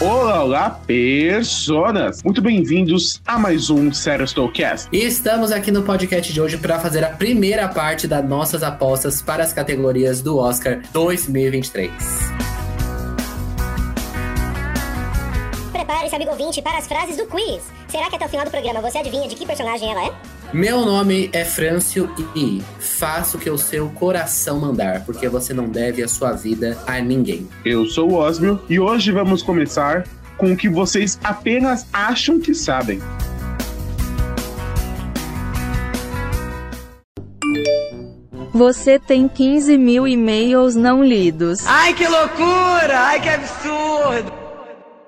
Olá, olá, personas! Muito bem-vindos a mais um Cast. E estamos aqui no podcast de hoje para fazer a primeira parte das nossas apostas para as categorias do Oscar 2023. Prepare-se, amigo ouvinte, para as frases do quiz. Será que até o final do programa você adivinha de que personagem ela é? Meu nome é Frâncio e faço o que o seu coração mandar, porque você não deve a sua vida a ninguém. Eu sou o Osmio e hoje vamos começar com o que vocês apenas acham que sabem. Você tem 15 mil e-mails não lidos. Ai, que loucura! Ai, que absurdo!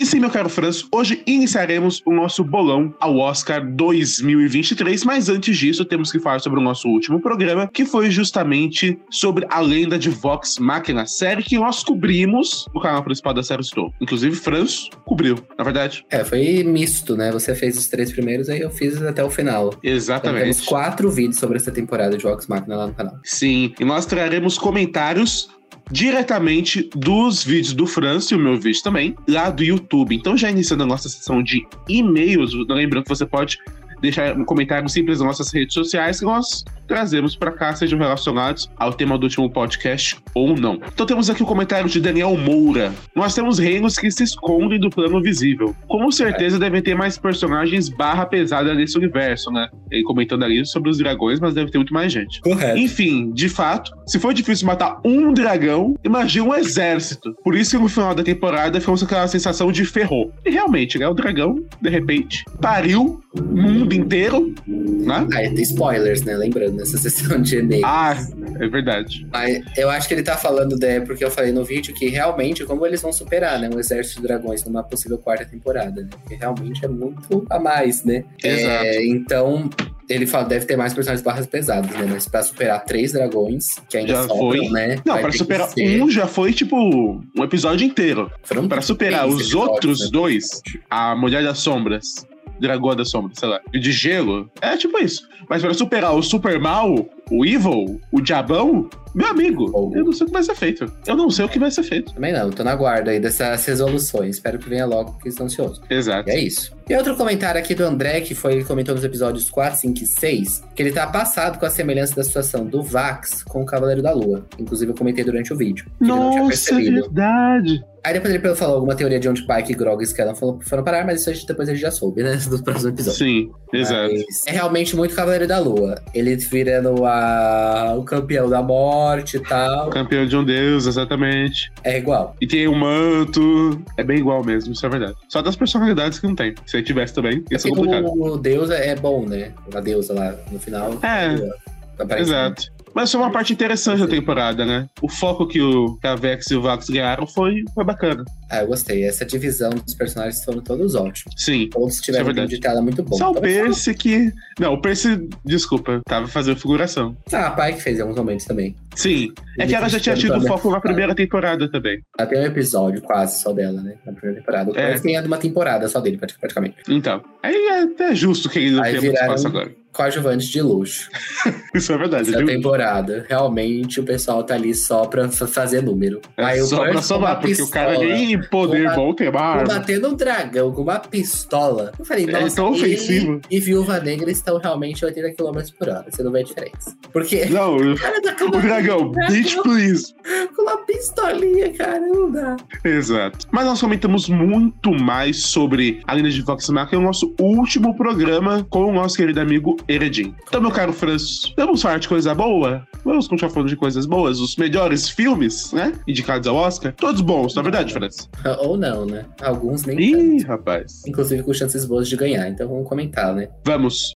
E sim, meu caro Franço, hoje iniciaremos o nosso bolão ao Oscar 2023, mas antes disso temos que falar sobre o nosso último programa, que foi justamente sobre a lenda de Vox Machina, série que nós cobrimos no canal principal da série Estou. Inclusive, Franço cobriu, na verdade. É, foi misto, né? Você fez os três primeiros, aí eu fiz até o final. Exatamente. Então, temos quatro vídeos sobre essa temporada de Vox Machina lá no canal. Sim, e nós traremos comentários diretamente dos vídeos do França e o meu vídeo também, lá do YouTube. Então, já iniciando a nossa sessão de e-mails, lembrando que você pode deixar um comentário simples nas nossas redes sociais que nós trazemos para cá, sejam relacionados ao tema do último podcast ou não. Então temos aqui o comentário de Daniel Moura. Nós temos reinos que se escondem do plano visível. Com certeza devem ter mais personagens barra pesada nesse universo, né? Ele comentando ali sobre os dragões, mas deve ter muito mais gente. Correto. Enfim, de fato, se for difícil matar um dragão, imagine um exército. Por isso que no final da temporada ficamos com aquela sensação de ferrou. E realmente, né? O dragão, de repente, pariu o mundo inteiro, né? Ah, tem spoilers, né? Lembrando, nessa sessão de e-mail. Ah, é verdade. Mas eu acho que ele tá falando, né, porque eu falei no vídeo que realmente, como eles vão superar, né, um exército de dragões numa possível quarta temporada, né? Porque realmente é muito a mais, né? Exato. É, então, ele fala, deve ter mais personagens barras pesadas, né? Mas pra superar três dragões, que ainda Já sobram, foi. né? Não, pra superar um já foi tipo um episódio inteiro. Foram Pra superar os outros né? dois, a Mulher das Sombras, Dragão das Sombras, sei lá, e de Gelo, é tipo isso. Mas pra superar o Super Mal, o Evil, o Diabão, meu amigo, Oh. eu não sei o que vai ser feito. Eu não sei o que vai ser feito. Também não, tô na guarda aí dessas resoluções. Espero que venha logo, porque estou ansioso. Exato. E é isso. E outro comentário aqui do André, que foi, ele comentou nos episódios 4, 5 e 6, que ele tá passado com a semelhança da situação do Vax com o Cavaleiro da Lua. Inclusive, eu comentei durante o vídeo. Nossa, é verdade. Aí depois ele falou alguma teoria de onde Pike, Grog e Skellan foram, foram parar, mas isso a gente, depois a gente já soube, né? Dos próximos episódios. Sim, exato. Mas é realmente muito Cavaleiro da Lua. Ele virando a... o campeão da morte e tal. Campeão de um deus, exatamente. É igual. E tem o manto. É bem igual mesmo, isso é verdade. Só das personalidades que não tem. Se ele tivesse também, ia ser Assim complicado. como o Deus é é bom, né? A deusa lá no final. É. Exato. Mas foi uma parte interessante da temporada, né? O foco que o que a Vex e o Vax ganharam foi, foi bacana. Ah, eu gostei. Essa divisão dos personagens foram todos ótimos. Sim. Todos tiveram é um verdade. de tela muito bom. Só o Então, Percy que. Não, o Percy, desculpa, tava fazendo figuração. Ah, a Pai que fez em alguns momentos também. Sim. É que ela já tinha tido foco na primeira temporada também. Ela tem um episódio quase só dela, né? Na primeira temporada. O É. Tem uma temporada só dele, prati- praticamente. Então. Aí é até justo que ele não Aí tenha muito viraram- espaço agora. Coadjuvante de luxo. Isso é verdade, Essa temporada. Realmente o pessoal tá ali só pra fa- fazer número. É Aí o só pra Percy com somar, porque o cara pistola, nem poder Uma- bom queimar. Combatendo um dragão com uma pistola. Eu falei, É nossa, tão ofensivo. e Viúva Negra estão realmente a 80 km por hora. Você não vê a diferença. Porque Não, o o cara tá com uma, dragão, bitch please. com uma pistolinha, cara, não dá. Exato. Mas nós comentamos muito mais sobre a linha de Vox Machina no nosso último programa com o nosso querido amigo Eredin. Então, meu caro Franço, vamos falar de coisa boa? Vamos continuar falando de coisas boas? Os melhores filmes, né? Indicados ao Oscar? Todos bons, na verdade, Franço. Ou não, né? Alguns nem Ih, tanto. rapaz. Inclusive com chances boas de ganhar. Então vamos comentar, né? Vamos.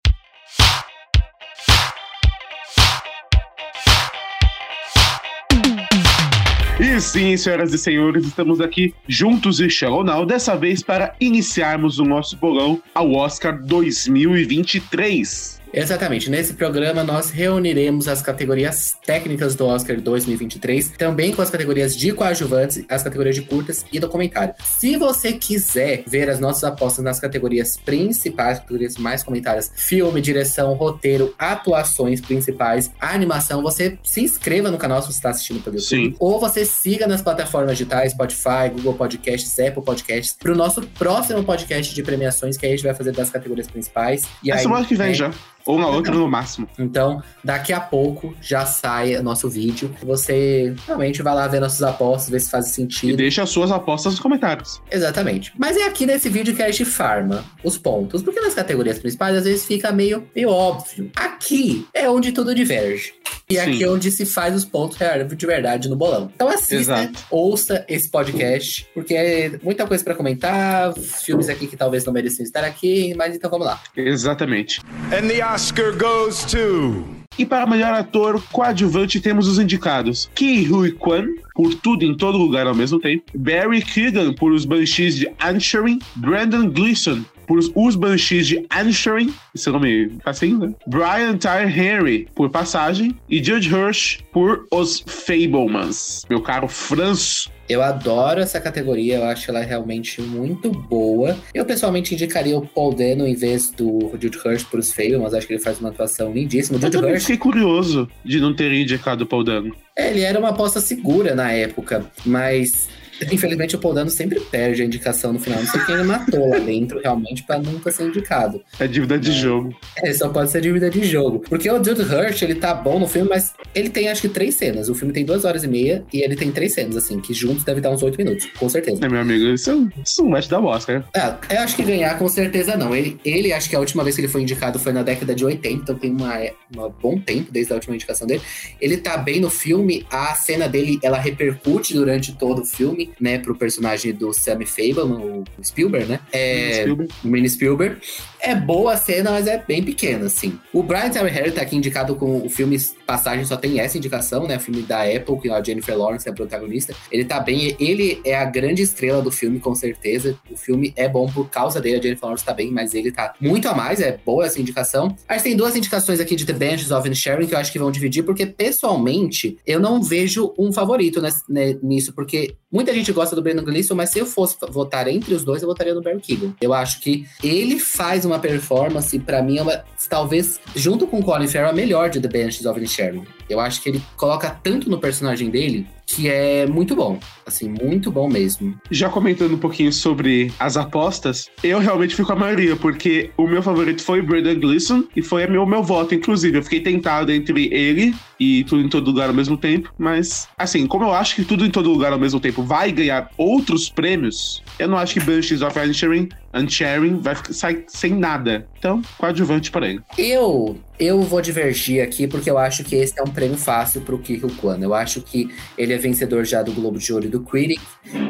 E sim, senhoras e senhores, estamos aqui juntos e Shell Now, dessa vez para iniciarmos o nosso bolão ao Oscar 2023. Exatamente. Nesse programa, nós reuniremos as categorias técnicas do Oscar 2023, também com as categorias de coadjuvantes, as categorias de curtas e documentário. Se você quiser ver as nossas apostas nas categorias principais, categorias mais comentárias, filme, direção, roteiro, atuações principais, animação, você se inscreva no canal se você está assistindo pelo YouTube. Sim. Ou você siga nas plataformas digitais, Spotify, Google Podcasts, Apple Podcasts, para o nosso próximo podcast de premiações, que a gente vai fazer das categorias principais. E É aí, semana que vem é, já. Ou na outra no máximo. Então, daqui a pouco já sai nosso vídeo. Você realmente vai lá ver nossas apostas, ver se faz E sentido. deixa as suas apostas nos comentários. Exatamente. Mas é aqui nesse vídeo que a gente farma os pontos. Porque nas categorias principais, às vezes fica meio, meio óbvio. Aqui é onde tudo diverge. E aqui Sim. é onde se faz os pontos reais de verdade no bolão. Então assista, Exato. ouça esse podcast, porque é muita coisa pra comentar, filmes aqui que talvez não mereciam estar aqui, mas então vamos lá. Exatamente. And the Oscar goes to. E para melhor ator coadjuvante temos os indicados: Ki Hui Kwan, por Tudo em Todo Lugar ao mesmo tempo, Barry Keoghan, por Os Banshees de Ansharing, Brandon Gleeson, por Os Banshees de Ansharing, esse nome assim, né? Brian Tyre Henry, por Passagem, e Judge Hirsch, por Os Fablemans. Meu caro Franço. Eu adoro essa categoria, eu acho ela realmente muito boa. Eu pessoalmente indicaria o Paul Dano em vez do Jude Hirsch por os Fable, mas acho que ele faz uma atuação lindíssima. O Eu Jude também Hirsch, fiquei curioso de não ter indicado o Paul Dano. é, ele era uma aposta segura na época, mas infelizmente o Paul Dano sempre perde a indicação no final. Não sei quem ele matou lá dentro realmente pra nunca ser indicado. É dívida de jogo. É, só pode ser dívida de jogo. Porque o Jude Hirsch, ele tá bom no filme, mas ele tem acho que três cenas. O filme tem duas horas e meia e ele tem três cenas, assim, que juntos deve dar uns oito minutos, com certeza. É, meu amigo, isso, isso não vai te dar Oscar. Ah, eu acho que ganhar com certeza não. Ele, ele, acho que a última vez que ele foi indicado foi na década de 80, então tem uma, uma bom tempo desde a última indicação dele. Ele tá bem no filme, a cena dele, ela repercute durante todo o filme, né, pro personagem do Sammy Fableman, o Spielberg, né? É, Spielberg. o Mini Spielberg. É boa a cena, mas é bem pequena, assim. O Brian Tyree Harry tá aqui indicado com o filme Passagem, só tem essa indicação, né? O filme da Apple, que a Jennifer Lawrence é a protagonista. Ele tá bem, ele é a grande estrela do filme, com certeza. O filme é bom por causa dele, a Jennifer Lawrence tá bem, mas ele tá muito a mais, é boa essa indicação. A gente tem duas indicações aqui de The Benches of Sharing que eu acho que vão dividir, porque pessoalmente eu não vejo um favorito nisso, porque muita gente gosta do Brandon Gleeson, mas se eu fosse votar entre os dois, eu votaria no Barry Keoghan. Eu acho que ele faz uma performance, pra mim, uma, talvez, junto com o Colin Farrell, a melhor de The Benches of Sharing. Eu acho que ele coloca tanto no personagem dele que é muito bom. Assim, muito bom mesmo. Já comentando um pouquinho sobre as apostas, eu realmente fico com a maioria, porque o meu favorito foi o Brandon Gleeson e foi o meu, meu voto, inclusive. Eu fiquei tentado entre ele e Tudo em Todo Lugar ao mesmo tempo, mas, assim, como eu acho que Tudo em Todo Lugar ao mesmo tempo vai ganhar outros prêmios, eu não acho que Banshees of Unsharing, Unsharing vai ficar- sair sem nada. Então, coadjuvante para ele. Eu eu vou divergir aqui porque eu acho que esse é um prêmio fácil pro Kiko Kwan. Eu acho que ele é vencedor já do Globo de Ouro e do Critic.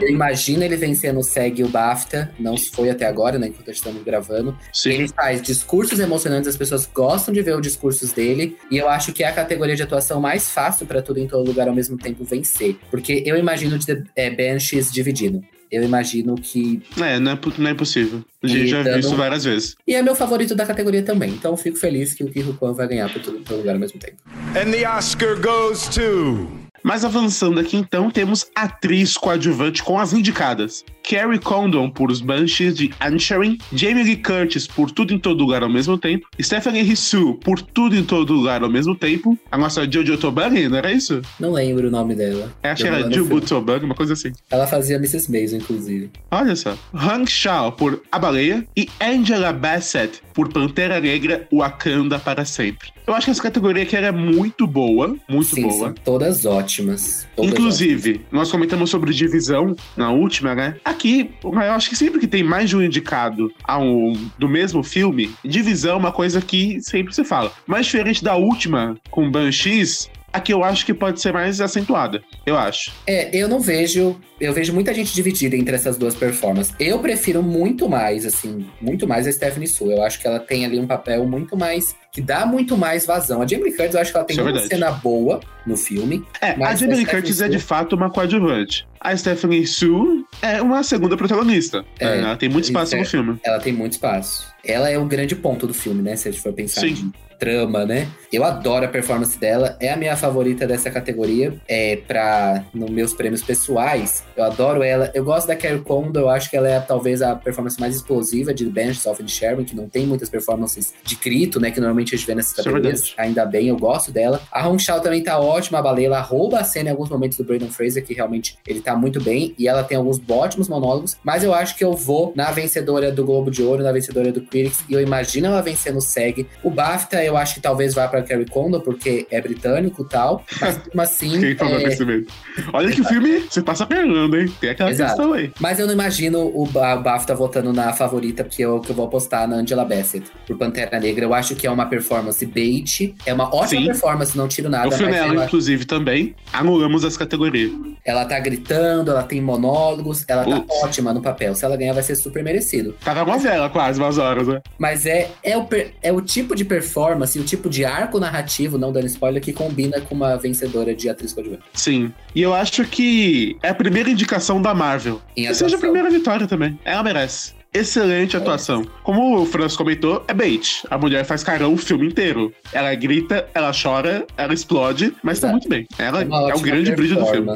Eu imagino ele vencendo o SEG e o BAFTA. Não foi até agora, né? Enquanto estamos gravando. Sim. Ele faz discursos emocionantes, as pessoas gostam de ver os discursos dele. E eu acho que é a categoria de atuação mais fácil pra tudo em todo lugar ao mesmo tempo vencer. Porque eu imagino de é, Banshees dividido. Eu imagino que. É, não é, não é impossível. A gente já viu isso várias vezes. E é meu favorito da categoria também. Então eu fico feliz que o Kiko Kwan vai ganhar por todo lugar ao mesmo tempo. And the Oscar goes to. Mas avançando aqui então, temos atriz coadjuvante com as indicadas. Carrie Condon por Os Banshees de Ansharing, Jamie Lee Curtis por Tudo em Todo Lugar ao mesmo tempo, Stephanie Hsu por Tudo em Todo Lugar ao mesmo tempo, a nossa Jojo Tobani, não era isso? Não lembro o nome dela. Eu acho que era Jubu. Tobani, uma coisa assim. Ela fazia Mrs. Maisel, inclusive. Olha só. Hank Shaw por A Baleia e Angela Bassett por Pantera Negra Wakanda para sempre. Eu acho que essa categoria aqui era muito boa, muito Sim, boa. são todas ótimas. Todas Inclusive, nós comentamos sobre divisão na última, né? Aqui, eu acho que sempre que tem mais de um indicado a um, do mesmo filme, divisão é uma coisa que sempre se fala. Mas diferente da última, com Banshees, aqui eu acho que pode ser mais acentuada. Eu acho. É, eu não vejo. Eu vejo muita gente dividida entre essas duas performances. Eu prefiro muito mais, assim, muito mais a Stephanie Su. Eu acho que ela tem ali um papel muito mais. que dá muito mais vazão. A Jamie Curtis, eu acho que ela tem Isso é uma cena boa no filme. É, a Jamie a Curtis é de fato uma coadjuvante. A Stephanie Sue é uma segunda protagonista. É, ela tem muito espaço é. no filme. Ela tem muito espaço. Ela é o grande ponto do filme, né? Se a gente for pensar Sim. Trama, né? Eu adoro a performance dela, é a minha favorita dessa categoria. É para nos meus prêmios pessoais, eu adoro ela. Eu gosto da Carrie Condon, eu acho que ela é talvez a performance mais explosiva de Bench of the Sherman, que não tem muitas performances de grito, né? Que normalmente a gente vê nessas é categorias. verdade. Ainda bem, eu gosto dela. A Hong Shao também tá ótima, a baleia. Ela rouba a cena em alguns momentos do Brandon Fraser, que realmente ele tá muito bem. E ela tem alguns ótimos monólogos. Mas eu acho que eu vou na vencedora do Globo de Ouro, na vencedora do Critics. E eu imagino ela vencer no SEG. O BAFTA, eu acho que talvez vá pra Carrie Condon, porque é britânico e tal. Mas mesmo assim. Quem falou é, mesmo? Olha que o filme você passa pegando, hein? Tem aquela Exato. questão aí. Mas eu não imagino o Ba- BAFTA votando na favorita, porque eu, que eu vou apostar na Angela Bassett por Pantera Negra. Eu acho que é uma performance bait. É uma ótima Sim. performance, não tiro nada. o filme mas dela, ela, inclusive, também. Anulamos essa categoria. Ela tá gritando, ela tem monólogos, ela tá ótima no papel. Se ela ganhar, vai ser super merecido. Tava uma vela quase, umas horas, né? Mas é, é, o, é o tipo de performance, o tipo de arco narrativo, não dando spoiler, que combina com uma vencedora de atriz coadjuvante. Sim. E eu acho que é a primeira indicação da Marvel. Em Que seja a primeira vitória também. Ela merece. Excelente atuação. Como o Franz comentou, é bait. A mulher faz carão o filme inteiro. Ela grita, ela chora, ela explode, mas tá Exato. muito bem. Ela uma é o grande brilho do filme.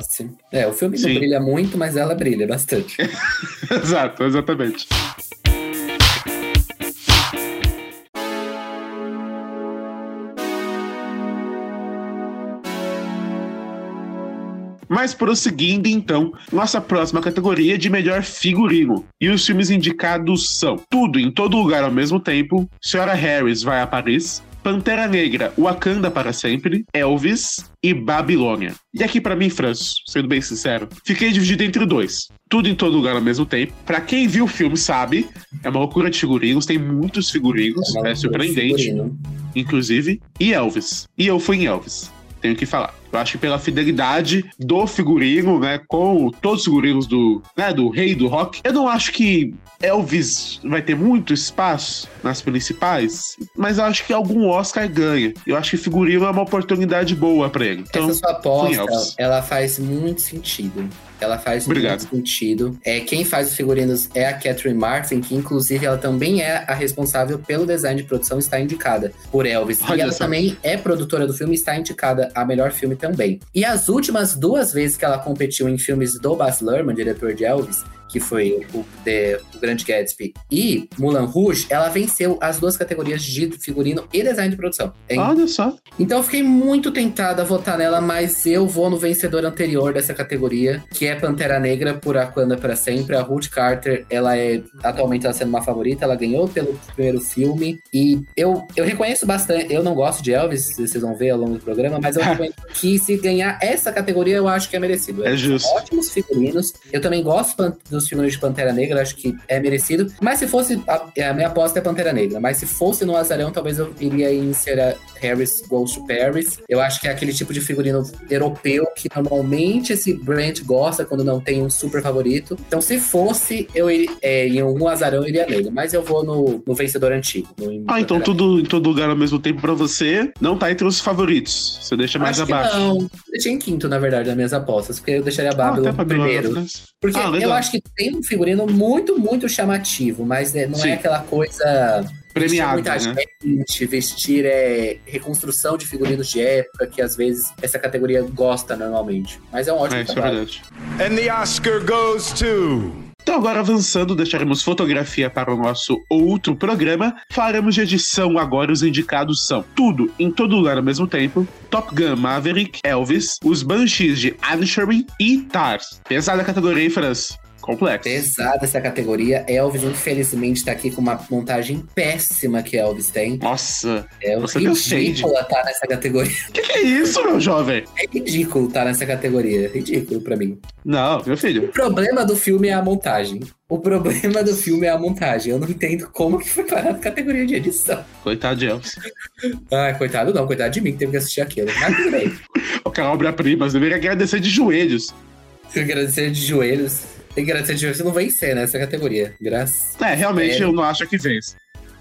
É, o filme Sim. não brilha muito, mas ela brilha bastante. Exato, exatamente. Mas prosseguindo então, nossa próxima categoria é de melhor figurino. E os filmes indicados são Tudo em Todo Lugar ao mesmo tempo, Senhora Harris vai a Paris, Pantera Negra, Wakanda para sempre, Elvis e Babilônia. E aqui pra mim, Franço, sendo bem sincero, fiquei dividido entre dois. Tudo em todo lugar ao mesmo tempo. Pra quem viu o filme sabe, é uma loucura de figurinos, tem muitos figurinos, Uma é surpreendente, figurino. inclusive, e Elvis. E eu fui em Elvis. Tenho que falar. Eu acho que pela fidelidade do figurino, né, com todos os figurinos do, né, do rei do rock, eu não acho que Elvis vai ter muito espaço nas principais, mas eu acho que algum Oscar ganha. Eu acho que figurino é uma oportunidade boa pra ele. Então, Essa sua aposta, Elvis. ela faz muito sentido. Ela faz Obrigado. muito sentido. É, quem faz os figurinos é a Catherine Martin, que inclusive ela também é a responsável pelo design de produção, está indicada por Elvis. Olha e ela só. também é produtora do filme e está indicada a melhor filme também. E as últimas duas vezes que ela competiu em filmes do Baz Luhrmann, diretor de Elvis, que foi o, The- o Grande Gatsby e Mulan Rouge, ela venceu as duas categorias de figurino e design de produção. É olha só. então eu fiquei muito tentada a votar nela, mas eu vou no vencedor anterior dessa categoria, que é Pantera Negra por Aquanda para sempre. A Ruth Carter, ela é atualmente ela sendo uma favorita, ela ganhou pelo primeiro filme e eu, eu reconheço bastante. Eu não gosto de Elvis, vocês vão ver ao longo do programa, mas eu reconheço que se ganhar essa categoria eu acho que é merecido. É justo. Ótimos figurinos. Eu também gosto pan- dos figurinos de Pantera Negra, acho que é merecido. Mas se fosse. A, a minha aposta é Pantera Negra. Mas se fosse no Azarão, talvez eu iria em Sarah Harris Goes to Paris. Eu acho que é aquele tipo de figurino europeu que normalmente esse brand gosta quando não tem um super favorito. Então, se fosse, eu iria, é, em um Azarão, eu iria nele. Mas eu vou no, no vencedor antigo. no- Ah, então tudo em todo lugar ao mesmo tempo pra você não tá entre os favoritos. Você deixa mais Acho abaixo. não. Eu deixei em quinto, na verdade, nas minhas apostas, porque eu deixaria a Ah, Babylon Bilal, primeiro. Porque Ah, eu acho que tem um figurino muito, muito chamativo, mas né, não Sim. é aquela coisa. Premiado, vestir né? muita gente, vestir é, reconstrução de figurinos de época, que às vezes essa categoria gosta normalmente. Mas é um ótimo É, isso é trabalho. verdade. And the Oscar goes to. Então, agora avançando, deixaremos fotografia para o nosso outro programa. Falaremos de edição agora. Os indicados são Tudo em Todo Lugar ao mesmo tempo, Top Gun Maverick, Elvis, Os Banshees de Inisherin e Tars. Pesada a categoria, hein, Franz? Complexo. Pesada essa categoria. Elvis, infelizmente, tá aqui com uma montagem péssima que Elvis tem. Nossa, É Você ridícula tá nessa categoria. o que, que é isso, meu jovem? É ridículo tá nessa categoria. Ridículo pra mim. Não, meu O filho. problema do filme é a montagem. O problema do filme é a montagem. Eu não entendo como que foi parar na categoria de edição. Coitado de Elvis. Ah, coitado não, coitado de mim que teve que assistir aquilo. Mas tudo bem. Aquela obra-prima, você deveria agradecer de joelhos. Que agradecer de joelhos. Tem que agradecer de. Você não vencer nessa categoria. Graças. É, realmente É. eu não acho que vence.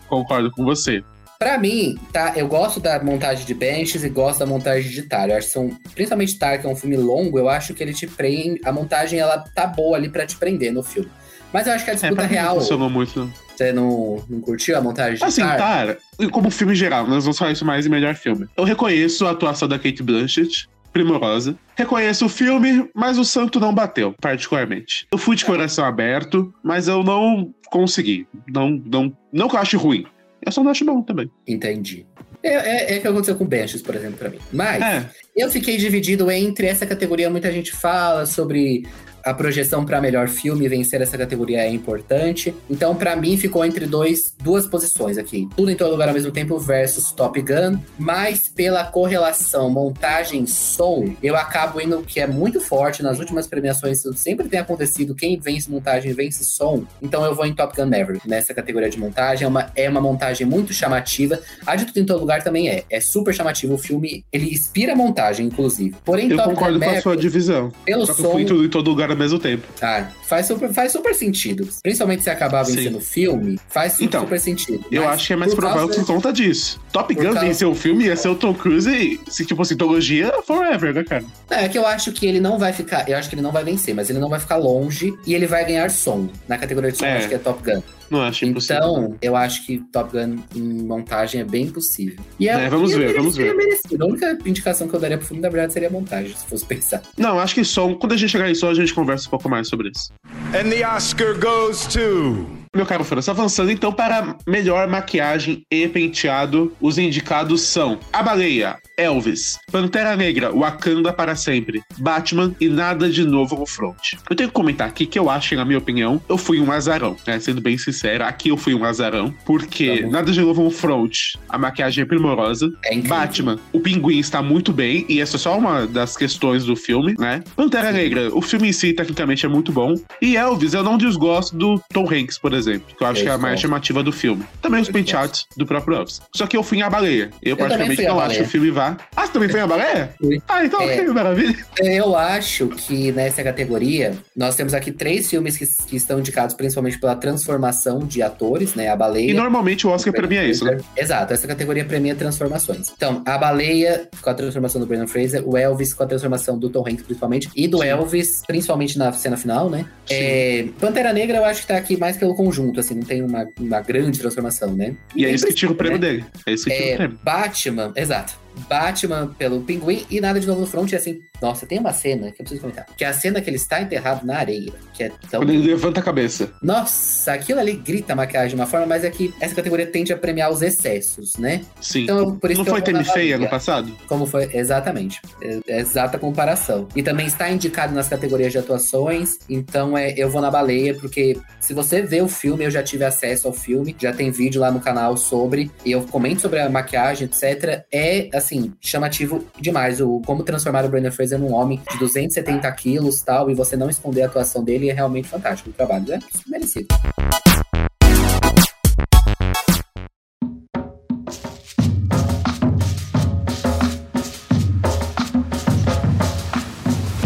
Concordo com você. Pra mim, tá, eu gosto da montagem de benches e gosto da montagem de Tar. Eu acho que são, principalmente Tar, que é um filme longo, eu acho que ele te prende, a montagem ela tá boa ali pra te prender no filme. Mas eu acho que a É, disputa pra mim não real, funcionou muito. você não, não curtiu a montagem de Assim, par? cara, como filme geral, nós vamos falar isso mais em melhor filme. Eu reconheço a atuação da Kate Blanchett, primorosa. Reconheço o filme, mas o santo não bateu, particularmente. Eu fui de coração aberto, mas eu não consegui. Não, não, não que eu ache ruim. Eu só não acho bom também. Entendi. É, é, é o que aconteceu com Benches, por exemplo, pra mim. Mas É, eu fiquei dividido entre essa categoria. Muita gente fala sobre a projeção para melhor filme, vencer essa categoria é importante. Então, pra mim, ficou entre dois, duas posições aqui. Tudo em todo lugar ao mesmo tempo versus Top Gun. Mas pela correlação montagem som, eu acabo indo que é muito forte nas últimas premiações. Isso sempre tem acontecido. Quem vence montagem vence som. Então eu vou em Top Gun Maverick nessa categoria de montagem. É uma, é uma montagem muito chamativa. A de tudo em todo lugar também é. É super chamativo o filme. Ele inspira a montagem, inclusive. Porém, eu Top concordo Gun com a sua divisão. pelo Só eu som, tudo em todo lugar ao mesmo tempo. ah, faz super, faz super sentido. Principalmente se acabar vencendo o filme, faz su- Então, super sentido. Eu Mas acho que é mais por provável causa- por conta disso. Top Gun causa- venceu o filme ia ser o Tom Cruise e, se tipo assim, trilogia forever, né, cara? É que eu acho que ele não vai ficar. Eu acho que ele não vai vencer, mas ele não vai ficar longe e ele vai ganhar som. Na categoria de som, É. eu acho que é Top Gun. Não acho impossível. Então, eu acho que Top Gun em montagem é bem possível. E É, vamos e ver, vamos ver. merecido. A única indicação que eu daria pro filme, na verdade, seria a montagem, se fosse pensar. Não, acho que som. Quando a gente chegar em som, a gente conversa um pouco mais sobre isso. And the Oscar goes to. Meu caro França, avançando então para melhor maquiagem e penteado, os indicados são A Baleia, Elvis, Pantera Negra, Wakanda para sempre, Batman e Nada de Novo no Front. Eu tenho que comentar aqui que eu acho que, na minha opinião, eu fui um azarão, né? Sendo bem sincero, aqui eu fui um azarão, porque Tá. Nada de Novo no Front, a maquiagem é primorosa, É. Batman, o pinguim está muito bem, e essa é só uma das questões do filme, né? Pantera Negra, o filme em si, tecnicamente, é muito bom. E Elvis, eu não desgosto do Tom Hanks, por exemplo, que eu acho Eu que é a mais chamativa do filme. Também os Eu penteados do próprio Elvis. Só que eu fui em A Baleia. Eu, também praticamente não acho que o filme vá. Ah, você também foi em A Baleia? Fui. Ah, então É. ok, maravilha. Eu acho que nessa categoria, nós temos aqui três filmes que, que estão indicados principalmente pela transformação de atores, né? A Baleia. E normalmente o Oscar premia isso, né? Exato, essa categoria premia transformações. Então, a baleia com a transformação do Brandon Fraser, o Elvis com a transformação do Tom Hanks, principalmente, e do Sim. Elvis, principalmente na cena final, né? É, Pantera Negra, eu acho que tá aqui mais pelo conjunto, assim, não tem uma, uma grande transformação, né? E é Nem isso que tira o prêmio né? dele. É isso que tira o É, prêmio. Batman, exato. Batman pelo pinguim e nada de novo no front, e assim, nossa, tem uma cena que eu preciso comentar. Que é a cena que ele está enterrado na areia, que é tão Quando ele levanta a cabeça. nossa, aquilo ali grita a maquiagem de uma forma, mas é que essa categoria tende a premiar os excessos, né? Sim. Então, por isso não foi Temi Feia ano passado? Como foi? Exatamente. É, é exata comparação. E também está indicado nas categorias de atuações. Então, é, eu vou na baleia, porque se você vê o filme, eu já tive acesso ao filme, já tem vídeo lá no canal sobre, e eu comento sobre a maquiagem, etc. É, assim, chamativo demais. O, como transformar o Brandon Fraser num homem de 270 quilos tal, e você não esconder a atuação dele é realmente fantástico. O trabalho é merecido.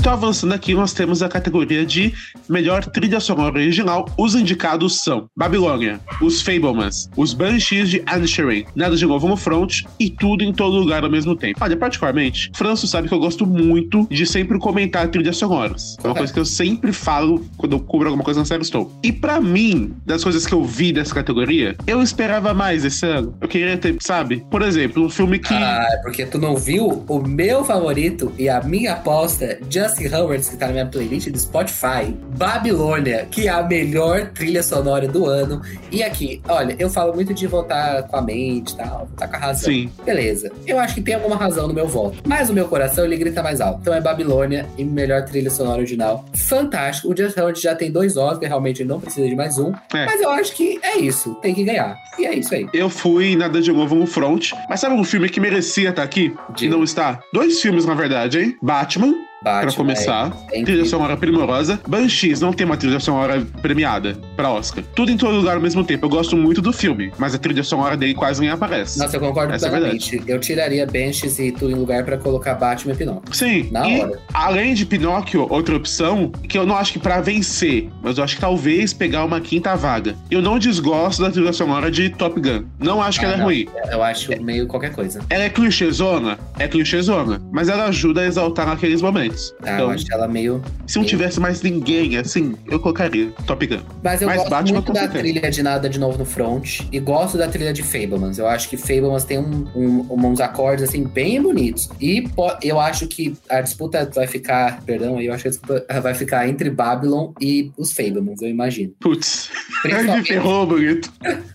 Então, avançando aqui, nós temos a categoria de melhor trilha sonora original. Os indicados são Babilônia, Os Fablemans, Os Banshees de Anisherin, Nada de Novo no Front e Tudo em Todo Lugar ao mesmo tempo. Olha, particularmente, Franço sabe que eu gosto muito de sempre comentar trilhas sonoras. É uma coisa que eu sempre falo quando eu cubro alguma coisa na série Estou. E pra mim, das coisas que eu vi dessa categoria, eu esperava mais esse ano. Eu queria ter, sabe? Por exemplo, um filme que... Ah, é porque tu não viu o meu favorito e a minha aposta, Justin Howard, que tá na minha playlist do Spotify, Babilônia, que é a melhor trilha sonora do ano. E aqui, olha, eu falo muito de votar com a mente e tal, votar com a razão. Sim. Beleza. Eu acho que tem alguma razão no meu voto. Mas o meu coração, ele grita mais alto. Então é Babilônia e melhor trilha sonora original. Fantástico. O Justin Howard já tem dois Oscars, realmente não precisa de mais um. É. Mas eu acho que é isso. Tem que ganhar. E é isso aí. Eu fui Nada de Novo no Front. Mas sabe um filme que merecia estar aqui? E Diga. não está? Dois filmes, na verdade, hein? Batman, Batman, pra começar. é- é trilha sonora primorosa. Banshees não tem uma trilha sonora premiada. pra Oscar. Tudo em todo lugar ao mesmo tempo. Eu gosto muito do filme, mas a trilha sonora dele quase nem aparece. Nossa, eu concordo Essa é plenamente. eu tiraria Benches e tudo em lugar pra colocar Batman e Pinóquio. Sim, Na e hora. além de Pinóquio, outra opção, que eu não acho que pra vencer, mas eu acho que talvez pegar uma quinta vaga. Eu não desgosto da trilha sonora de Top Gun. Não acho que Ah, ela é não. ruim. Eu acho meio qualquer coisa. Ela é clichêzona? É clichêzona. Mas ela ajuda a exaltar naqueles momentos. Ah, eu então, acho ela meio. se não tivesse mais ninguém, assim, eu colocaria Top Gun. Mas eu Mas gosto Batman, muito da trilha de Nada de Novo no Front e gosto da trilha de Fablemans. Eu acho que Fablemans tem um, um- uns acordes assim bem bonitos. E eu acho que a disputa vai ficar, perdão, eu acho que a disputa vai ficar entre Babylon e os Fablemans, eu imagino. Putz, me Principalmente ferrou, bonito.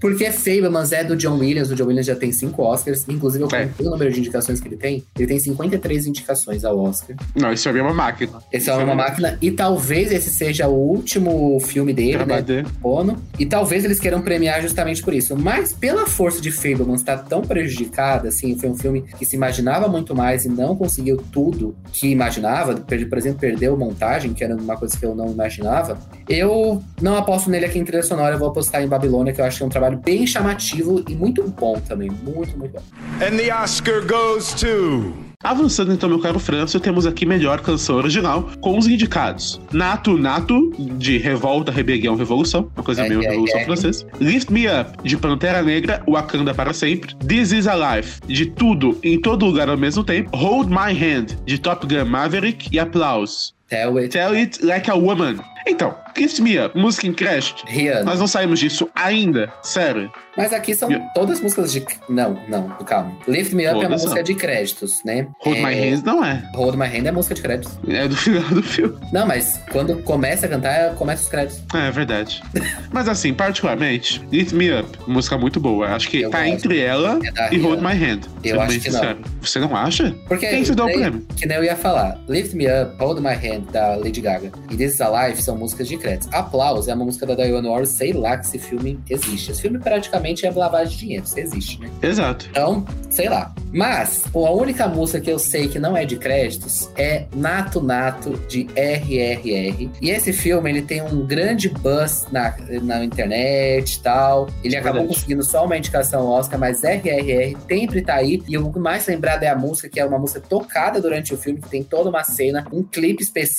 porque Fablemans é do John Williams, o John Williams já tem cinco Oscars, inclusive eu É. contei o número de indicações que ele tem. Ele tem 53 indicações ao Oscar. Não, isso é uma máquina. Esse é uma máquina e talvez esse seja o último filme dele, né? Trabalho dele. Ono, e talvez eles queiram premiar justamente por isso. Mas pela força de Fablemans estar tão prejudicada, assim, foi um filme que se imaginava muito mais e não conseguiu tudo que imaginava. Por exemplo, perdeu montagem, que era uma coisa que eu não imaginava. Eu não aposto nele aqui em trilha sonora, eu vou apostar em Babilônia, que eu acho que é um trabalho bem chamativo e muito bom também. Muito, muito bom. And the Oscar goes to. Avançando então, meu caro Franço, temos aqui melhor canção original com os indicados. Nato Nato, de Revolta, Rebelião, Revolução, uma coisa É, meio é, Revolução é. Francesa. Lift Me Up, de Pantera Negra, Wakanda para sempre. This Is a Life, de Tudo em Todo Lugar ao mesmo tempo. Hold My Hand, de Top Gun Maverick. E Aplausos. Tell It, Tell It Like a Woman. Então, Lift Me Up, música em crédito. Rihanna. Nós não saímos disso ainda, sério. Mas aqui são Yeah. todas músicas de. Não, não, calma. Lift Me Up é uma música de créditos, né? Hold é... My Hand não é. Hold My Hand é música de créditos. É do final do filme. Não, mas quando começa a cantar, começa os créditos. É, é verdade. Mas assim, particularmente, Lift Me Up, música muito boa. Acho que Eu tá gosto. entre ela É e Hold. My Hand. Eu acho que não. sincero. Você não acha? Porque Quem você dá o prêmio? Que nem eu ia falar. Lift Me Up, Hold My Hand, da Lady Gaga, e This Is a Life são músicas de créditos. Aplausos é uma música da Diane Warren, sei lá que esse filme existe. Esse filme praticamente é lavagem de dinheiro, isso existe, né? Exato. Então, sei lá. Mas, a única música que eu sei que não é de créditos é Nato Nato, de RRR. E esse filme, ele tem um grande buzz na, na internet e tal. Ele acabou Verdade. conseguindo só uma indicação Oscar, mas RRR sempre tá aí. E o mais lembrado é a música, que é uma música tocada durante o filme, que tem toda uma cena, um clipe específico,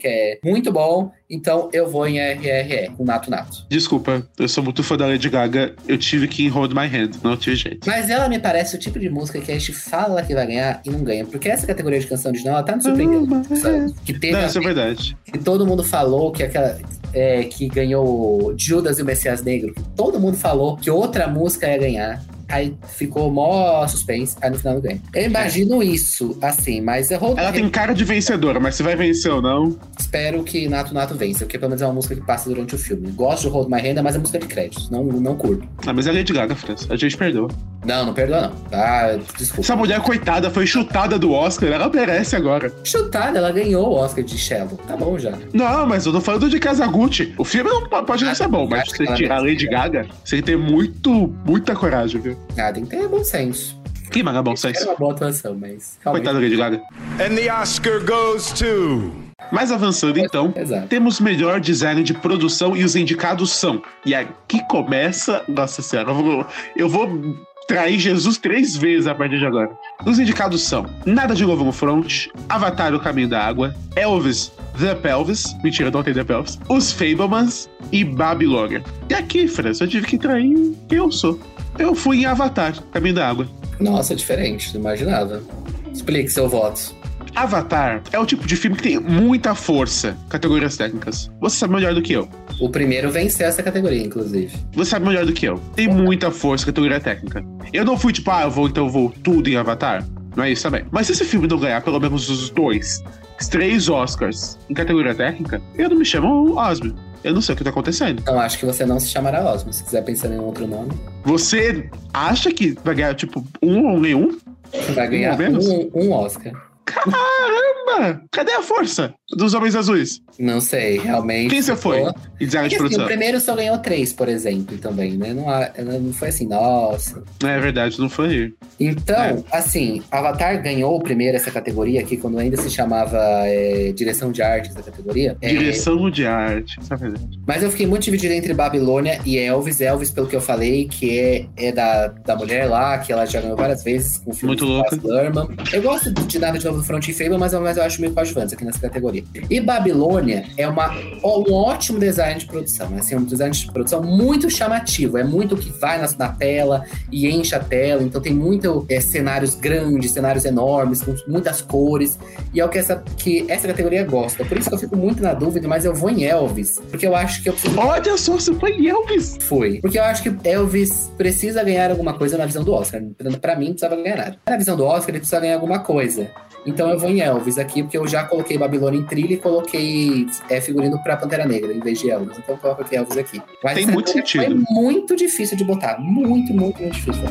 que é muito bom. Então, eu vou em RRR, com Nato Nato. Desculpa, eu sou muito fã da Lady Gaga. Eu tive que ir Hold My Hand, não tive jeito. Mas ela me parece o tipo de música que a gente fala que vai ganhar e não ganha. Porque essa categoria de canção original, ela tá me surpreendendo. sabe? Que teve Não, isso é verdade. que todo mundo falou que aquela. é, que ganhou Judas e o Messias Negro. Todo mundo falou que outra música ia ganhar. Aí ficou mó suspense, aí no final ganha. Eu imagino isso, assim, mas eu Ela tem cara de vencedora, mas se vai vencer ou não. espero que Nato Nato vença, porque pelo menos é uma música que passa durante o filme. Gosto de Hold My Hand, mas é música de créditos, não, não curto. Ah, mas é Lady Gaga, França. A gente perdoa. Não, não perdoa não. Ah, desculpa. Essa mulher, coitada, foi chutada do Oscar. Ela merece agora. Chutada, ela ganhou o Oscar de Shallow. Tá bom já. Não, mas eu tô falando de Kazaguchi. O filme não po- pode não Ah, ser bom, mas você tirar a Lady Gaga, você tem que ter muito, muita coragem, viu? Ah, tem que ter bom senso. Que manga bom senso. uma boa atuação, mas. Coitada da Lady Gaga. And the Oscar goes to. Mas avançando então, Exato. temos melhor design de produção e os indicados são. E aqui começa. Nossa senhora, eu vou, eu vou trair Jesus três vezes a partir de agora. Os indicados são Nada de Novo no Front, Avatar O Caminho da Água, Elvis The Pelvis, mentira, não tem The Pelvis, Os Fablemans e Babilônia. E aqui, França, eu tive que trair quem eu sou. Eu fui em Avatar, Caminho da Água. Nossa, diferente, não imaginava. Explique seu voto. Avatar é o tipo de filme que tem muita força, categorias técnicas. Você sabe melhor do que eu. O primeiro venceu essa categoria, inclusive. Você sabe melhor do que eu. Tem muita força, categoria técnica. Eu não fui tipo, ah, eu vou, então eu vou tudo em Avatar. Não é isso também. Mas se esse filme não ganhar pelo menos os dois, os três Oscars em categoria técnica, eu não me chamo Osmo. Eu não sei o que tá acontecendo. Então acho que você não se chamará Osmo. Se quiser pensar em outro nome, Você acha que vai ganhar, tipo, um ou nenhum? vai ganhar menos? um, um Oscar. Caramba! Caramba! Cadê a força dos Homens Azuis? Não sei, realmente. Quem você foi? E design de Porque, assim, o primeiro só ganhou três, por exemplo, também, né? Não, há- não foi assim, nossa. É verdade, não foi. Então, assim, Avatar ganhou primeiro essa categoria aqui, quando ainda se chamava é, direção de arte essa categoria. É, Direção de arte, isso é verdade. mas eu fiquei muito dividido entre Babilônia e Elvis. Elvis, pelo que eu falei, que é, é da, da mulher lá, que ela já ganhou várias vezes com o filme Muito louca. Luhrmann. Eu gosto de nada de novo do Front Fable, mas, eu- mas eu acho meio coadjuvante aqui nessa categoria. E Babilônia é uma, um ótimo design de produção. Assim, é um design de produção muito chamativo. É muito que vai na, na tela e enche a tela. Então tem muito é, cenários grandes, cenários enormes, com muitas cores. E é o que essa, que essa categoria gosta. Por isso que eu fico muito na dúvida, mas eu vou em Elvis. Porque eu acho que eu preciso Olha só, você foi em Elvis! foi. Porque eu acho que Elvis precisa ganhar alguma coisa na visão do Oscar. Pra mim, não precisava ganhar nada. Na visão do Oscar, ele precisa ganhar alguma coisa. Então eu vou em Elvis aqui, porque eu já coloquei Babilônia em trilha e coloquei é, figurino pra Pantera Negra, em vez de Elvis. Então eu coloco aqui Elvis aqui. Mas Tem muito sentido. Foi muito difícil de botar. Muito, muito, muito difícil.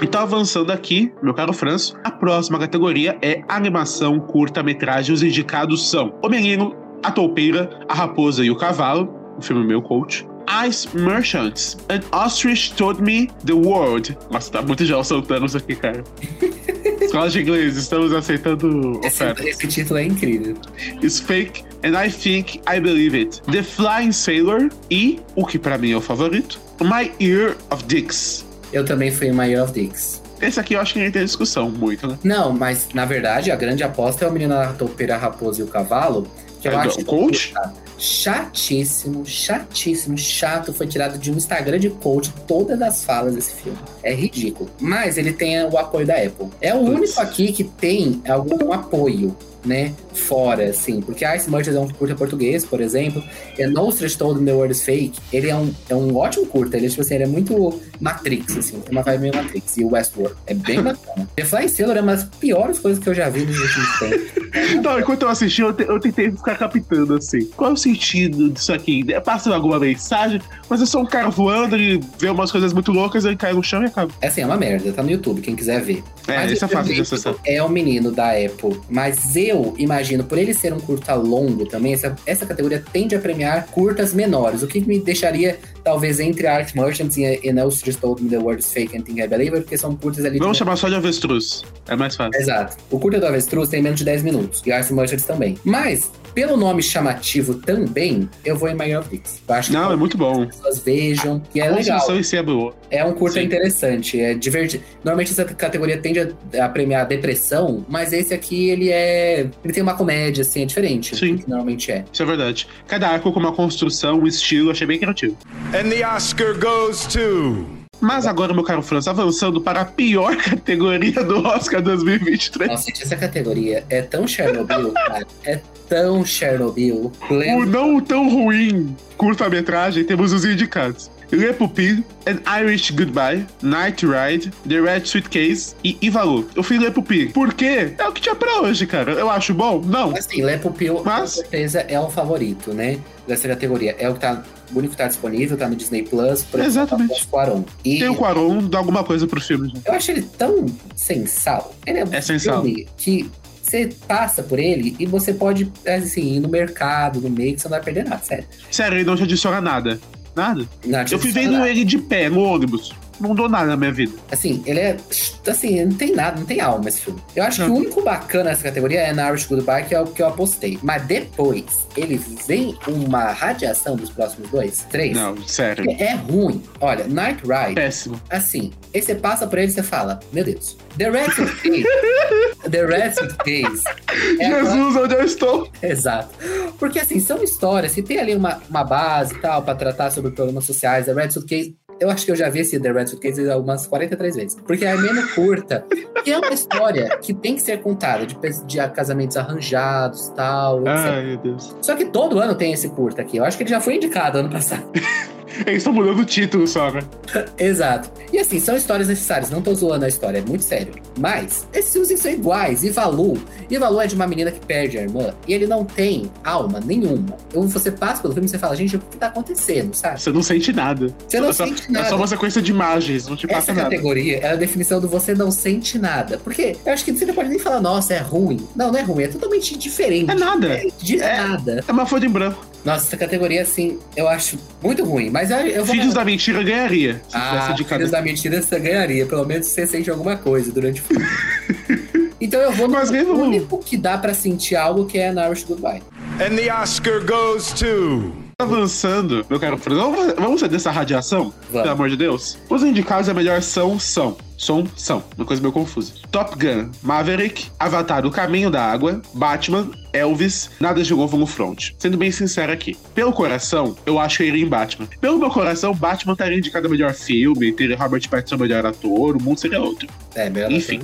Então, avançando aqui, meu caro Franço, a próxima categoria é animação curta-metragem. Os indicados são O Menino, A Toupeira, A Raposa e o Cavalo, filme Meu Coach. Ice Merchants, An Ostrich Told Me the World. Nossa, tá muito já soltando isso aqui, cara. Escola de inglês, estamos aceitando Esse, esse título é incrível. is fake and I think I believe it. The Flying Sailor e, o que pra mim é o favorito, My Ear of Dicks. Eu também fui My Year of Dicks. Esse aqui eu acho que nem tem discussão muito, né? Não, mas na verdade a grande aposta é o Menino da Toupeira, a Raposa e o Cavalo. Que eu É acho coach? Chatíssimo, chatíssimo, chato. Foi tirado de um Instagram de coach todas as falas desse filme. É ridículo. Mas ele tem o apoio da Apple. É o único aqui que tem algum apoio, né? Fora, assim. Porque Ice Merchants é um curta português, por exemplo. E No Stretch Told the World is Fake. Ele é um, é um ótimo curta. Ele, é, tipo assim, ele é muito Matrix, assim. Tem uma vibe meio Matrix. E o Westworld. É bem bacana. The Flying Sailor é uma das piores coisas que eu já vi nos últimos tempos. Não, enquanto eu assisti, eu, te- eu tentei ficar captando assim. Qual é o sentido disso aqui? Passa alguma mensagem, mas eu sou um cara voando e vê umas coisas muito loucas, ele cai no chão e acaba. É assim, é uma merda. Tá no YouTube, quem quiser ver. É, Mas isso é o fácil de acessar. É o menino da Apple. Mas eu imagino, por ele ser um curta longo também, essa, essa categoria tende a premiar curtas menores. O que me deixaria, talvez, entre Art Merchants e, No Just Told Me The Word is Fake and Think I Believe porque são curtas ali de Vamos chamar só de avestruz. É mais fácil. Exato. O curta do Avestruz tem menos de 10 minutos. E Arts Merchants também. Mas, pelo nome chamativo também, eu vou em My Dicks. Eu acho que Não, é muito bom. as pessoas vejam. E é A legal. em si é boa. É um curta Sim. interessante, é divertido. Normalmente essa categoria tende a, a premiar a depressão, mas esse aqui ele é. Ele tem uma comédia, assim, é diferente Sim. do que normalmente é. Isso é verdade. Cada arco com uma construção, um estilo, eu achei bem criativo. And the Oscar goes to. Mas agora, meu caro França, avançando para a pior categoria do Oscar 2023. Nossa, gente, essa categoria é tão Chernobyl, cara. É tão Chernobyl. O Lembra? não tão ruim curta-metragem, temos os indicados. Le Pupille, An Irish Goodbye, Night Ride, The Red Suitcase e Ivalu. Eu Pupille. Por quê? É o que tinha pra hoje, cara. Eu acho bom? Não. Assim, Lepo Pio, Mas- com certeza, é o favorito, né? Dessa categoria. É o que tá. O único que tá disponível, tá no Disney Plus, por exemplo, Exatamente. tá com o Quaron. E Tem o Quaron, dá alguma coisa pro filme. gente. Eu acho ele tão sem sal. Ele é um É sem sal. filme que você passa por ele e você pode, assim, ir no mercado, no meio, que você não vai perder nada, sério. Sério, ele não te adiciona nada. Nada. Eu fui vendo ele de pé no ônibus. Não dou nada na minha vida. Assim, ele é. Assim, não tem nada, não tem alma esse filme. Eu acho Não. que o único bacana nessa categoria é Nourish Goodbye, que é o que eu apostei. Mas depois, ele vem uma radiação dos próximos dois, três. Não, sério. É ruim. Olha, Night Ride, Péssimo. assim, aí você passa por ele e você fala, meu Deus. The Red Suitcase. The Red Suitcase. é aquela- Jesus, onde eu estou? Exato. Porque, assim, são histórias que tem ali uma, uma base e tal, pra tratar sobre problemas sociais. The Red Suitcase, eu acho que eu já vi esse The Red Suitcase algumas 43 vezes. Porque é menos curta. E é uma história que tem que ser contada, de, de casamentos arranjados tal, etc. Ai, meu Deus. Só que todo ano tem esse curta aqui. Eu acho que ele já foi indicado ano passado. Eles estão mudando o título só, né? Exato. E assim, são histórias necessárias, não tô zoando a história, é muito sério. Mas, esses filmes são iguais. E Valu, e Valu é de uma menina que perde a irmã, e ele não tem alma nenhuma. Então você passa pelo filme e você fala, gente, o que tá acontecendo, sabe? Você não sente nada. Você não é só, sente É nada. só uma sequência de imagens, não te passa Essa nada. categoria é a definição do você não sente nada. Porque eu acho que você não pode nem falar, nossa, é ruim. Não, não é ruim, é totalmente diferente. É nada. É, de É. nada. É uma folha em branco. Nossa, essa categoria, assim, eu acho muito ruim. Mas eu, eu vou. Filhos da Mentira ganharia. Ah. Filhos da Mentira você ganharia. Pelo menos você sente alguma coisa durante o filme. então eu vou no Mas mesmo- único que dá pra sentir algo que é Nourish Goodbye. And the Oscar goes to. Avançando, meu caro Fernando, vamos, vamos sair dessa radiação? Pelo amor de Deus. Os indicados a melhor são, são. Som, são. Uma coisa meio confusa. Top Gun, Maverick, Avatar, O Caminho da Água, Batman, Elvis, Nada de Novo no Front. Sendo bem sincero aqui, pelo coração, eu acho que eu iria em Batman. Pelo meu coração, Batman estaria indicado a melhor filme, teria Robert Pattinson melhor ator, o mundo seria outro. É, melhor Enfim.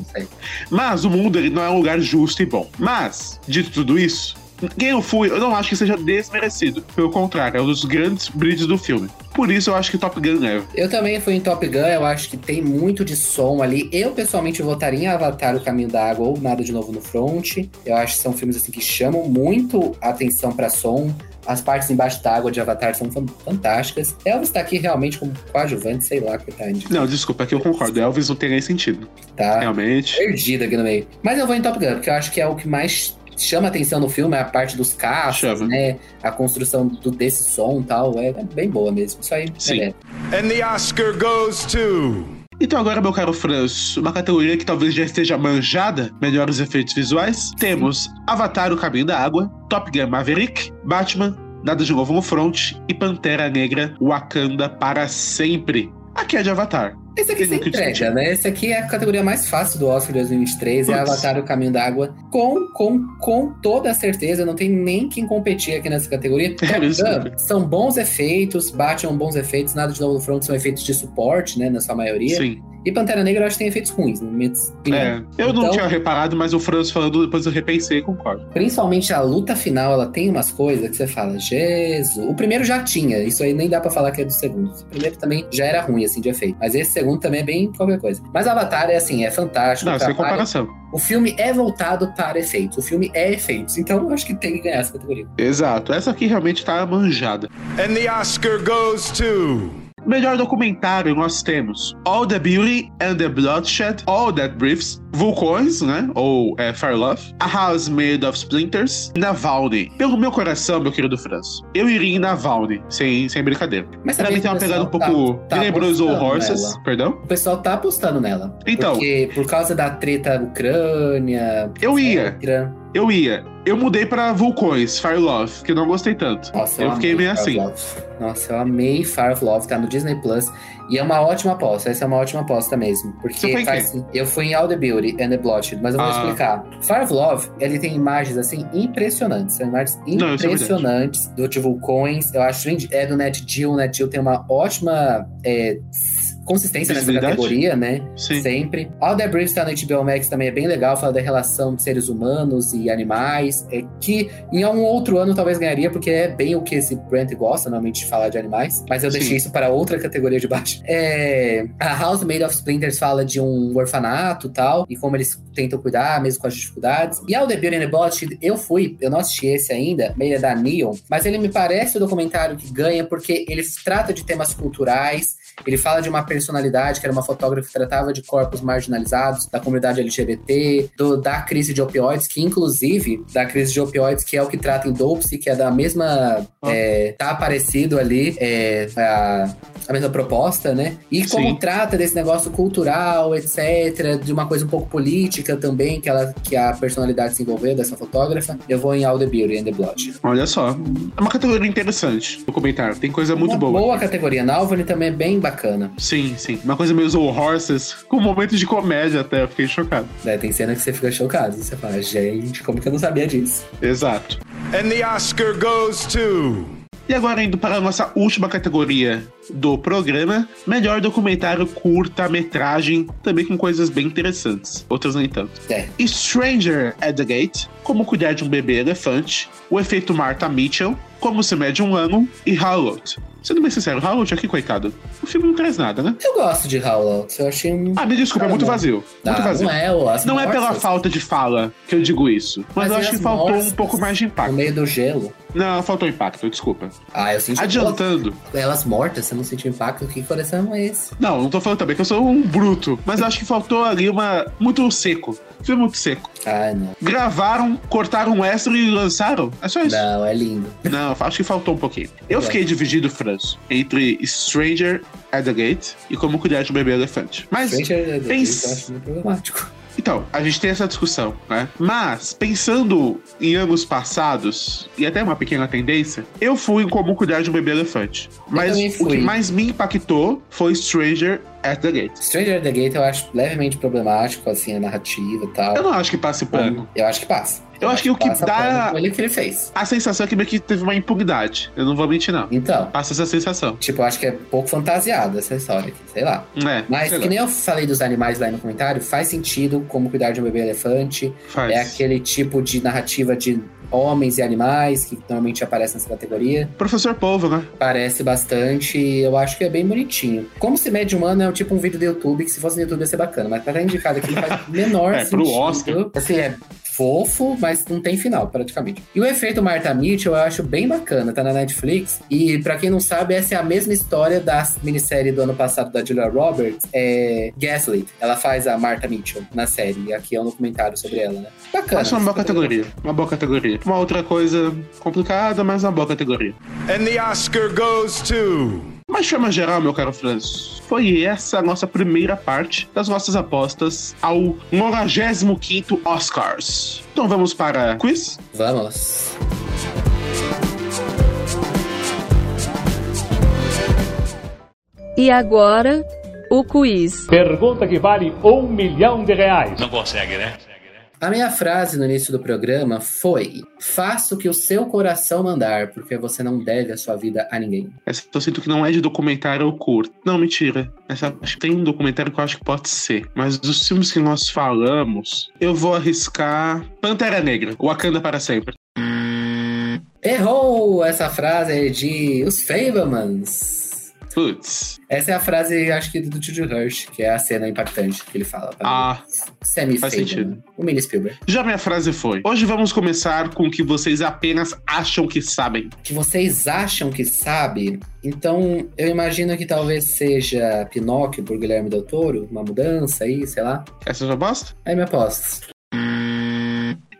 Mas o mundo não é um lugar justo e bom. Mas, dito tudo isso, quem eu fui, eu não acho que seja desmerecido. Pelo contrário, é um dos grandes brilhos do filme. Por isso eu acho que Top Gun leva. Eu também fui em Top Gun, eu acho que tem muito de som ali. Eu, pessoalmente, votaria em Avatar, O Caminho da Água ou Nada de Novo no Front. Eu acho que são filmes assim que chamam muito a atenção pra som. As partes embaixo d'água de Avatar são fan- fantásticas. Elvis tá aqui realmente como coadjuvante, sei lá, coitado. Não, desculpa, aqui eu concordo. Elvis não tem nem sentido. Tá Realmente. perdido aqui no meio. Mas eu vou em Top Gun, porque eu acho que é o que mais chama atenção no filme, é a parte dos carros, Chama. né? A construção do, desse som e tal. É, é bem boa mesmo. Isso aí Sim. é. And the Oscar goes to. Então agora, meu caro Franço, uma categoria que talvez já esteja manjada, melhores efeitos visuais, temos Avatar, O Caminho da Água, Top Gun Maverick, Batman, Nada de Novo no Front e Pantera Negra, Wakanda para sempre. Aqui é de Avatar. Esse aqui Tem que entrega, né? Esse aqui é a categoria mais fácil do Oscar 2023, é Putz. Avatar o Caminho da Água. Com, com, com toda a certeza, não tem nem quem competir aqui nessa categoria. É, são bons efeitos, Batman bons efeitos, nada de novo no front, são efeitos de suporte, né? Na sua maioria. Sim. E Pantera Negra eu acho que tem efeitos ruins, opinião. É, eu não Então- tinha reparado, mas o Franço falando, depois eu repensei e concordo. Principalmente a luta final, ela tem umas coisas que você fala, Jesus. O primeiro já tinha, isso aí nem dá pra falar que é do segundo. O primeiro também já era ruim, assim, de efeito. Mas esse segundo também é bem qualquer coisa. Mas Avatar é assim, é fantástico. Não, sem comparação. O filme é voltado para efeitos. O filme é efeitos. Então eu acho que tem que ganhar essa categoria. Exato. Essa aqui realmente tá manjada. And the Oscar goes to. Melhor documentário nós temos All the Beauty and the Bloodshed, All That Breathes, Vulcões, né? Ou é, Fire Love, A House Made of Splinters, Navalny. Pelo meu coração, meu querido Franço, eu iria em Navalny, sem, sem brincadeira. Mas também tem uma pegada um pouco. tá- tá apostando Horses, nela. perdão? O pessoal tá apostando nela. Então. Porque por causa da treta Ucrânia. Eu ia. Eu ia. Eu mudei pra Vulcões, Fire Love, que eu não gostei tanto. Nossa, eu fiquei amei meio assim. Love. Nossa, eu amei Fire of Love, tá no Disney Plus. E é uma ótima aposta, essa é uma ótima aposta mesmo. Porque faz- eu fui em All the Beauty and the Bloodshed, mas eu vou Ah. explicar. Fire of Love, ele tem imagens assim impressionantes. São imagens Não, é impressionantes do de vulcões. Eu acho que é do Net Geo. O Net Geo tem uma ótima é, consistência nessa categoria, né? Sim. Sempre. All the Breeze tá no HBO Max também é bem legal, fala da relação de seres humanos e animais, é, que em um outro ano talvez ganharia, porque é bem o que esse Brent gosta, normalmente, de falar de animais, mas eu Sim. deixei isso para outra categoria de baixo. É, a House Made of Splinters fala de um orfanato e tal, e como eles tentam cuidar, mesmo com as dificuldades. E All the Beauty and the Bloodshed, eu fui, eu não assisti esse ainda, meio da Neon, mas ele me parece o documentário que ganha, porque ele trata de temas culturais, ele fala de uma personalidade que era uma fotógrafa que tratava de corpos marginalizados, da comunidade LGBT, do- da crise de opioides, que inclusive, da crise de opioides, que é o que trata em Dopsy, que é da mesma. Ah. é, tá aparecido ali, é, a, a mesma proposta, né? E como Sim. trata desse negócio cultural, etc., de uma coisa um pouco política também, que, ela, que a personalidade se envolveu dessa fotógrafa, eu vou em All the Beauty and the Blood. Olha só. É uma categoria interessante no comentário. Tem coisa muito uma boa. boa categoria. Nalvani também é bem bacana. Sim, sim. Uma coisa meio Slow Horses, com momentos de comédia até. Eu fiquei chocado. né? Tem cena que você fica chocado. Você fala, gente, como que eu não sabia disso? Exato. And the Oscar goes to. E agora indo para a nossa última categoria do programa, melhor documentário curta-metragem, também com coisas bem interessantes, outras nem tanto. É. Stranger at the Gate, Como Cuidar de um Bebê Elefante, O Efeito Martha Mitchell, Como Se Mede um Ano e Hollow. Sendo bem sincero, Hollow aqui, coitado, o filme não traz nada, né? Eu gosto de Howl Eu achei um. Ah, me desculpa, é muito vazio. Ah, Muito vazio. Não é, as Não é pela falta de fala que eu digo isso, mas, Mas eu acho que faltou mortes? um pouco mais de No impacto. meio do gelo. Não, faltou impacto, desculpa. Ah, eu senti. Adiantando. Elas mortas, você não sentiu impacto? Que coração é esse? Não, não tô falando também que eu sou um bruto, mas eu acho que faltou ali uma. Muito seco. Filme muito seco. Ah, não. Gravaram, cortaram um extra e lançaram. É só isso. Não, é lindo. Não, acho que faltou um pouquinho. Eu fiquei dividido, Entre Stranger at the Gate e Como Cuidar de um Bebê Elefante. Mas, Stranger pense- eu acho muito problemático. então, a gente tem essa discussão, né? Mas, pensando em anos passados, e até uma pequena tendência, eu fui em Como Cuidar de um Bebê Elefante. Mas o que mais me impactou foi Stranger at the Gate. Stranger the Gate eu acho levemente problemático, assim, a narrativa e tal. Eu não acho que passe pano. Eu acho que passa. Eu acho que o que dá- Ele que ele fez. A sensação é que meio que teve uma impunidade. Eu não vou mentir, não. Então, Passa essa sensação. tipo, eu acho que é pouco fantasiada essa história aqui, sei lá. É, Mas sei que lá. nem eu falei dos animais lá no comentário, faz sentido como cuidar de um bebê elefante. Faz. É aquele tipo de narrativa de homens e animais que normalmente aparece nessa categoria. Professor Polvo, né? Parece bastante e eu acho que é bem bonitinho. Como se mede humano é tipo um vídeo do YouTube, que se fosse no YouTube ia ser bacana, mas estar indicado aqui não faz menor É, pro sentido. Oscar. Assim, é fofo, mas não tem final, praticamente. E o efeito Martha Mitchell eu acho bem bacana, tá na Netflix. E pra quem não sabe, essa é a mesma história da minissérie do ano passado da Julia Roberts, é Gaslit. Ela faz a Martha Mitchell na série, e aqui é um documentário sobre ela, né? Bacana. Acho uma boa categoria. Uma boa categoria. Uma outra coisa complicada, mas uma boa categoria. And the Oscar goes to. Mas de forma geral, meu caro Franz, foi essa a nossa primeira parte das nossas apostas ao 95º Oscars. Então vamos para quiz? Vamos. E agora, o quiz. Pergunta que vale um milhão de reais. Não consegue, né? A minha frase no início do programa foi: Faça o que o seu coração mandar, porque você não deve a sua vida a ninguém. Essa eu sinto que não é de documentário ou curto. Não, mentira. Essa, acho que tem um documentário que eu acho que pode ser. Mas dos filmes que nós falamos, eu vou arriscar Pantera Negra, Wakanda para sempre. Errou! Essa frase é de Os Fablemans. Putz. Essa é a frase, acho que do Juju Hirsch, que é a cena impactante que ele fala. Ah, Semi faz sentido. O mini Spielberg. já minha frase foi. Hoje vamos começar com o que vocês apenas acham que sabem. Que vocês acham que sabe, então eu imagino que talvez seja Pinóquio por Guilherme Del Toro, uma mudança aí, sei lá. Essa já bosta? Aí me aposto.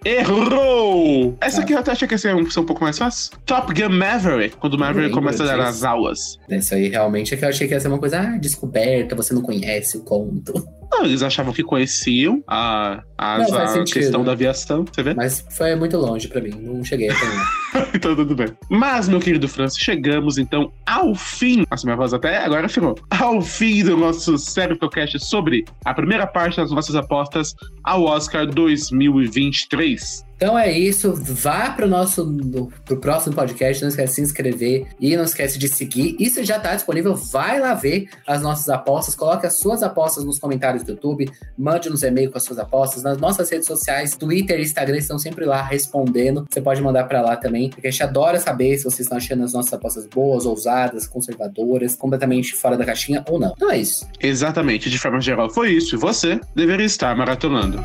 Errou! Essa aqui eu até achei que ia ser um, ser um pouco mais fácil. Top Gun Maverick, quando o Maverick começa a dar as aulas. Isso aí realmente é que eu achei que ia ser uma coisa, ah, descoberta, você não conhece o conto. Não, eles achavam que conheciam a, a, Não, a questão da aviação, você vê? Mas foi muito longe pra mim, não cheguei até lá. então tudo bem. Mas, meu querido Francis, chegamos então ao fim. Nossa, minha voz até agora ficou. Ao fim do nosso Cast sobre a primeira parte das nossas apostas ao Oscar 2023. Então é isso, vá pro nosso no- pro próximo podcast, não esquece de se inscrever e não esquece de seguir. Isso já tá disponível, vai lá ver as nossas apostas, coloque as suas apostas nos comentários do YouTube, mande nos e-mail com as suas apostas, nas nossas redes sociais, Twitter e Instagram estão sempre lá respondendo. Você pode mandar pra lá também, porque a gente adora saber se vocês estão achando as nossas apostas boas, ousadas, conservadoras, completamente fora da caixinha ou não. Então é isso. Exatamente, de forma geral foi isso. Você deveria estar maratonando.